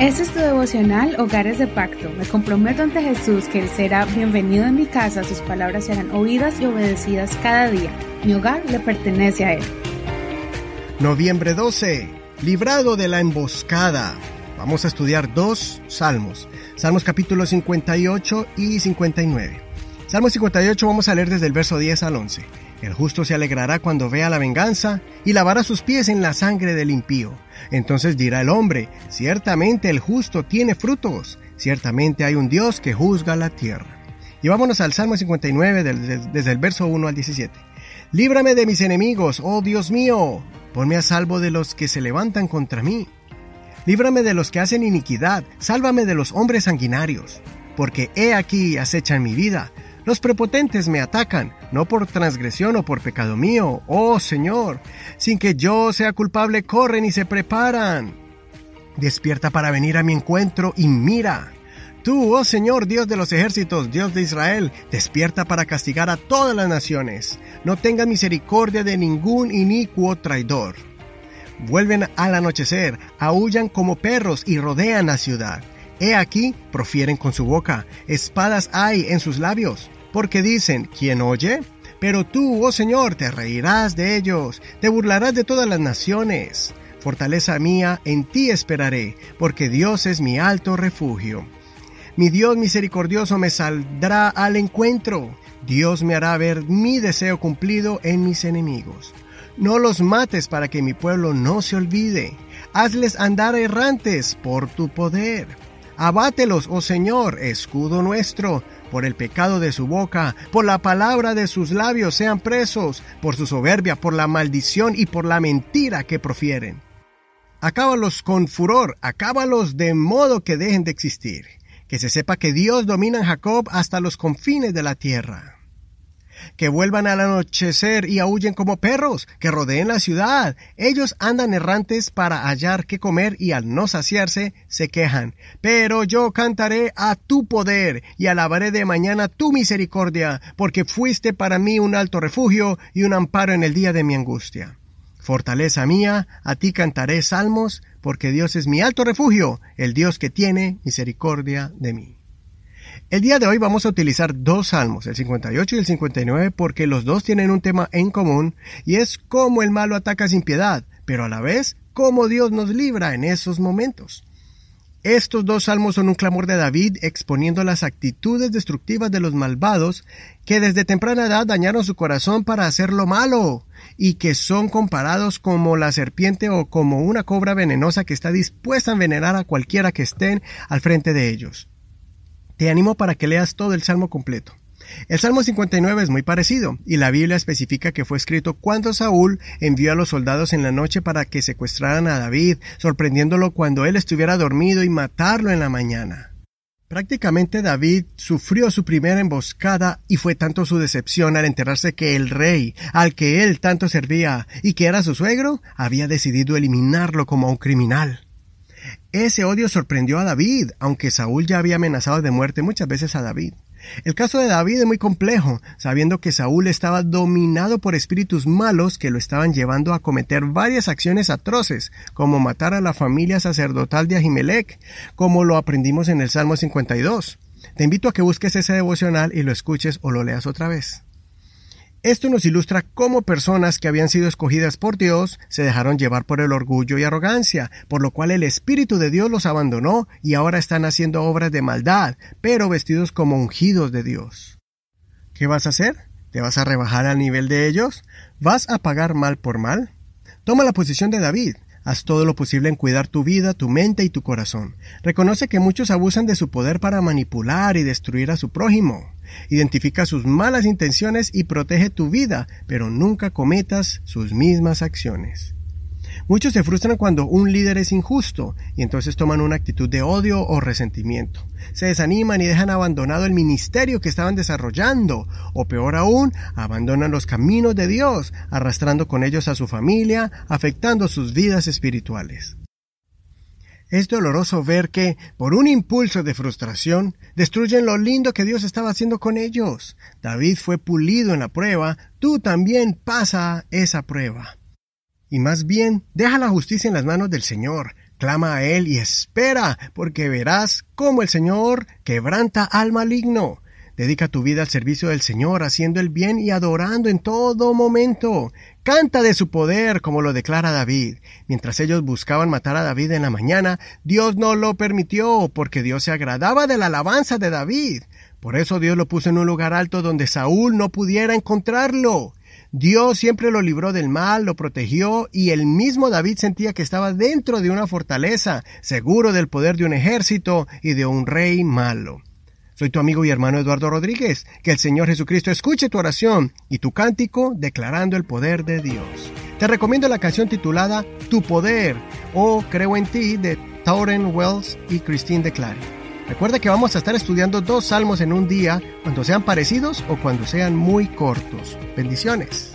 Este es tu devocional Hogares de Pacto. Me comprometo ante Jesús que Él será bienvenido en mi casa, sus palabras serán oídas y obedecidas cada día. Mi hogar le pertenece a Él. Noviembre 12. Librado de la emboscada. Vamos a estudiar dos salmos. Salmos capítulo 58 y 59. Salmo 58 vamos a leer desde el verso 10 al 11. El justo se alegrará cuando vea la venganza y lavará sus pies en la sangre del impío. Entonces dirá el hombre, ciertamente el justo tiene frutos, ciertamente hay un Dios que juzga la tierra. Y vámonos al Salmo 59 desde el verso 1 al 17. Líbrame de mis enemigos, oh Dios mío, ponme a salvo de los que se levantan contra mí. Líbrame de los que hacen iniquidad, sálvame de los hombres sanguinarios, porque he aquí acechan mi vida los prepotentes me atacan, no por transgresión o por pecado mío, oh Señor. Sin que yo sea culpable, corren y se preparan. Despierta para venir a mi encuentro y mira. Tú, oh Señor, Dios de los ejércitos, Dios de Israel, despierta para castigar a todas las naciones. No tenga misericordia de ningún inicuo traidor. Vuelven al anochecer, aullan como perros y rodean la ciudad. He aquí, profieren con su boca, espadas hay en sus labios porque dicen, ¿quién oye? Pero tú, oh Señor, te reirás de ellos, te burlarás de todas las naciones. Fortaleza mía, en ti esperaré, porque Dios es mi alto refugio. Mi Dios misericordioso me saldrá al encuentro. Dios me hará ver mi deseo cumplido en mis enemigos. No los mates para que mi pueblo no se olvide. Hazles andar errantes por tu poder. Abátelos, oh Señor, escudo nuestro. Por el pecado de su boca, por la palabra de sus labios sean presos, por su soberbia, por la maldición y por la mentira que profieren. Acábalos con furor, acábalos de modo que dejen de existir, que se sepa que Dios domina en Jacob hasta los confines de la tierra que vuelvan al anochecer y aúllen como perros, que rodeen la ciudad. Ellos andan errantes para hallar qué comer y al no saciarse se quejan. Pero yo cantaré a tu poder y alabaré de mañana tu misericordia, porque fuiste para mí un alto refugio y un amparo en el día de mi angustia. Fortaleza mía, a ti cantaré salmos, porque Dios es mi alto refugio, el Dios que tiene misericordia de mí. El día de hoy vamos a utilizar dos salmos, el 58 y el 59, porque los dos tienen un tema en común y es cómo el malo ataca sin piedad, pero a la vez cómo Dios nos libra en esos momentos. Estos dos salmos son un clamor de David exponiendo las actitudes destructivas de los malvados que desde temprana edad dañaron su corazón para hacer lo malo y que son comparados como la serpiente o como una cobra venenosa que está dispuesta a envenenar a cualquiera que estén al frente de ellos. Te animo para que leas todo el Salmo completo. El Salmo 59 es muy parecido, y la Biblia especifica que fue escrito cuando Saúl envió a los soldados en la noche para que secuestraran a David, sorprendiéndolo cuando él estuviera dormido y matarlo en la mañana. Prácticamente David sufrió su primera emboscada y fue tanto su decepción al enterarse que el rey, al que él tanto servía y que era su suegro, había decidido eliminarlo como a un criminal. Ese odio sorprendió a David, aunque Saúl ya había amenazado de muerte muchas veces a David. El caso de David es muy complejo, sabiendo que Saúl estaba dominado por espíritus malos que lo estaban llevando a cometer varias acciones atroces, como matar a la familia sacerdotal de Ahimelech, como lo aprendimos en el Salmo 52. Te invito a que busques ese devocional y lo escuches o lo leas otra vez. Esto nos ilustra cómo personas que habían sido escogidas por Dios se dejaron llevar por el orgullo y arrogancia, por lo cual el Espíritu de Dios los abandonó y ahora están haciendo obras de maldad, pero vestidos como ungidos de Dios. ¿Qué vas a hacer? ¿Te vas a rebajar al nivel de ellos? ¿Vas a pagar mal por mal? Toma la posición de David. Haz todo lo posible en cuidar tu vida, tu mente y tu corazón. Reconoce que muchos abusan de su poder para manipular y destruir a su prójimo. Identifica sus malas intenciones y protege tu vida, pero nunca cometas sus mismas acciones. Muchos se frustran cuando un líder es injusto y entonces toman una actitud de odio o resentimiento. Se desaniman y dejan abandonado el ministerio que estaban desarrollando o peor aún, abandonan los caminos de Dios, arrastrando con ellos a su familia, afectando sus vidas espirituales. Es doloroso ver que, por un impulso de frustración, destruyen lo lindo que Dios estaba haciendo con ellos. David fue pulido en la prueba, tú también pasa esa prueba y más bien deja la justicia en las manos del Señor. Clama a Él y espera, porque verás cómo el Señor quebranta al maligno. Dedica tu vida al servicio del Señor, haciendo el bien y adorando en todo momento. Canta de su poder, como lo declara David. Mientras ellos buscaban matar a David en la mañana, Dios no lo permitió, porque Dios se agradaba de la alabanza de David. Por eso Dios lo puso en un lugar alto donde Saúl no pudiera encontrarlo. Dios siempre lo libró del mal, lo protegió y el mismo David sentía que estaba dentro de una fortaleza, seguro del poder de un ejército y de un rey malo. Soy tu amigo y hermano Eduardo Rodríguez. Que el Señor Jesucristo escuche tu oración y tu cántico declarando el poder de Dios. Te recomiendo la canción titulada Tu Poder o Creo en ti de Tauren Wells y Christine Declare. Recuerda que vamos a estar estudiando dos salmos en un día, cuando sean parecidos o cuando sean muy cortos. Bendiciones.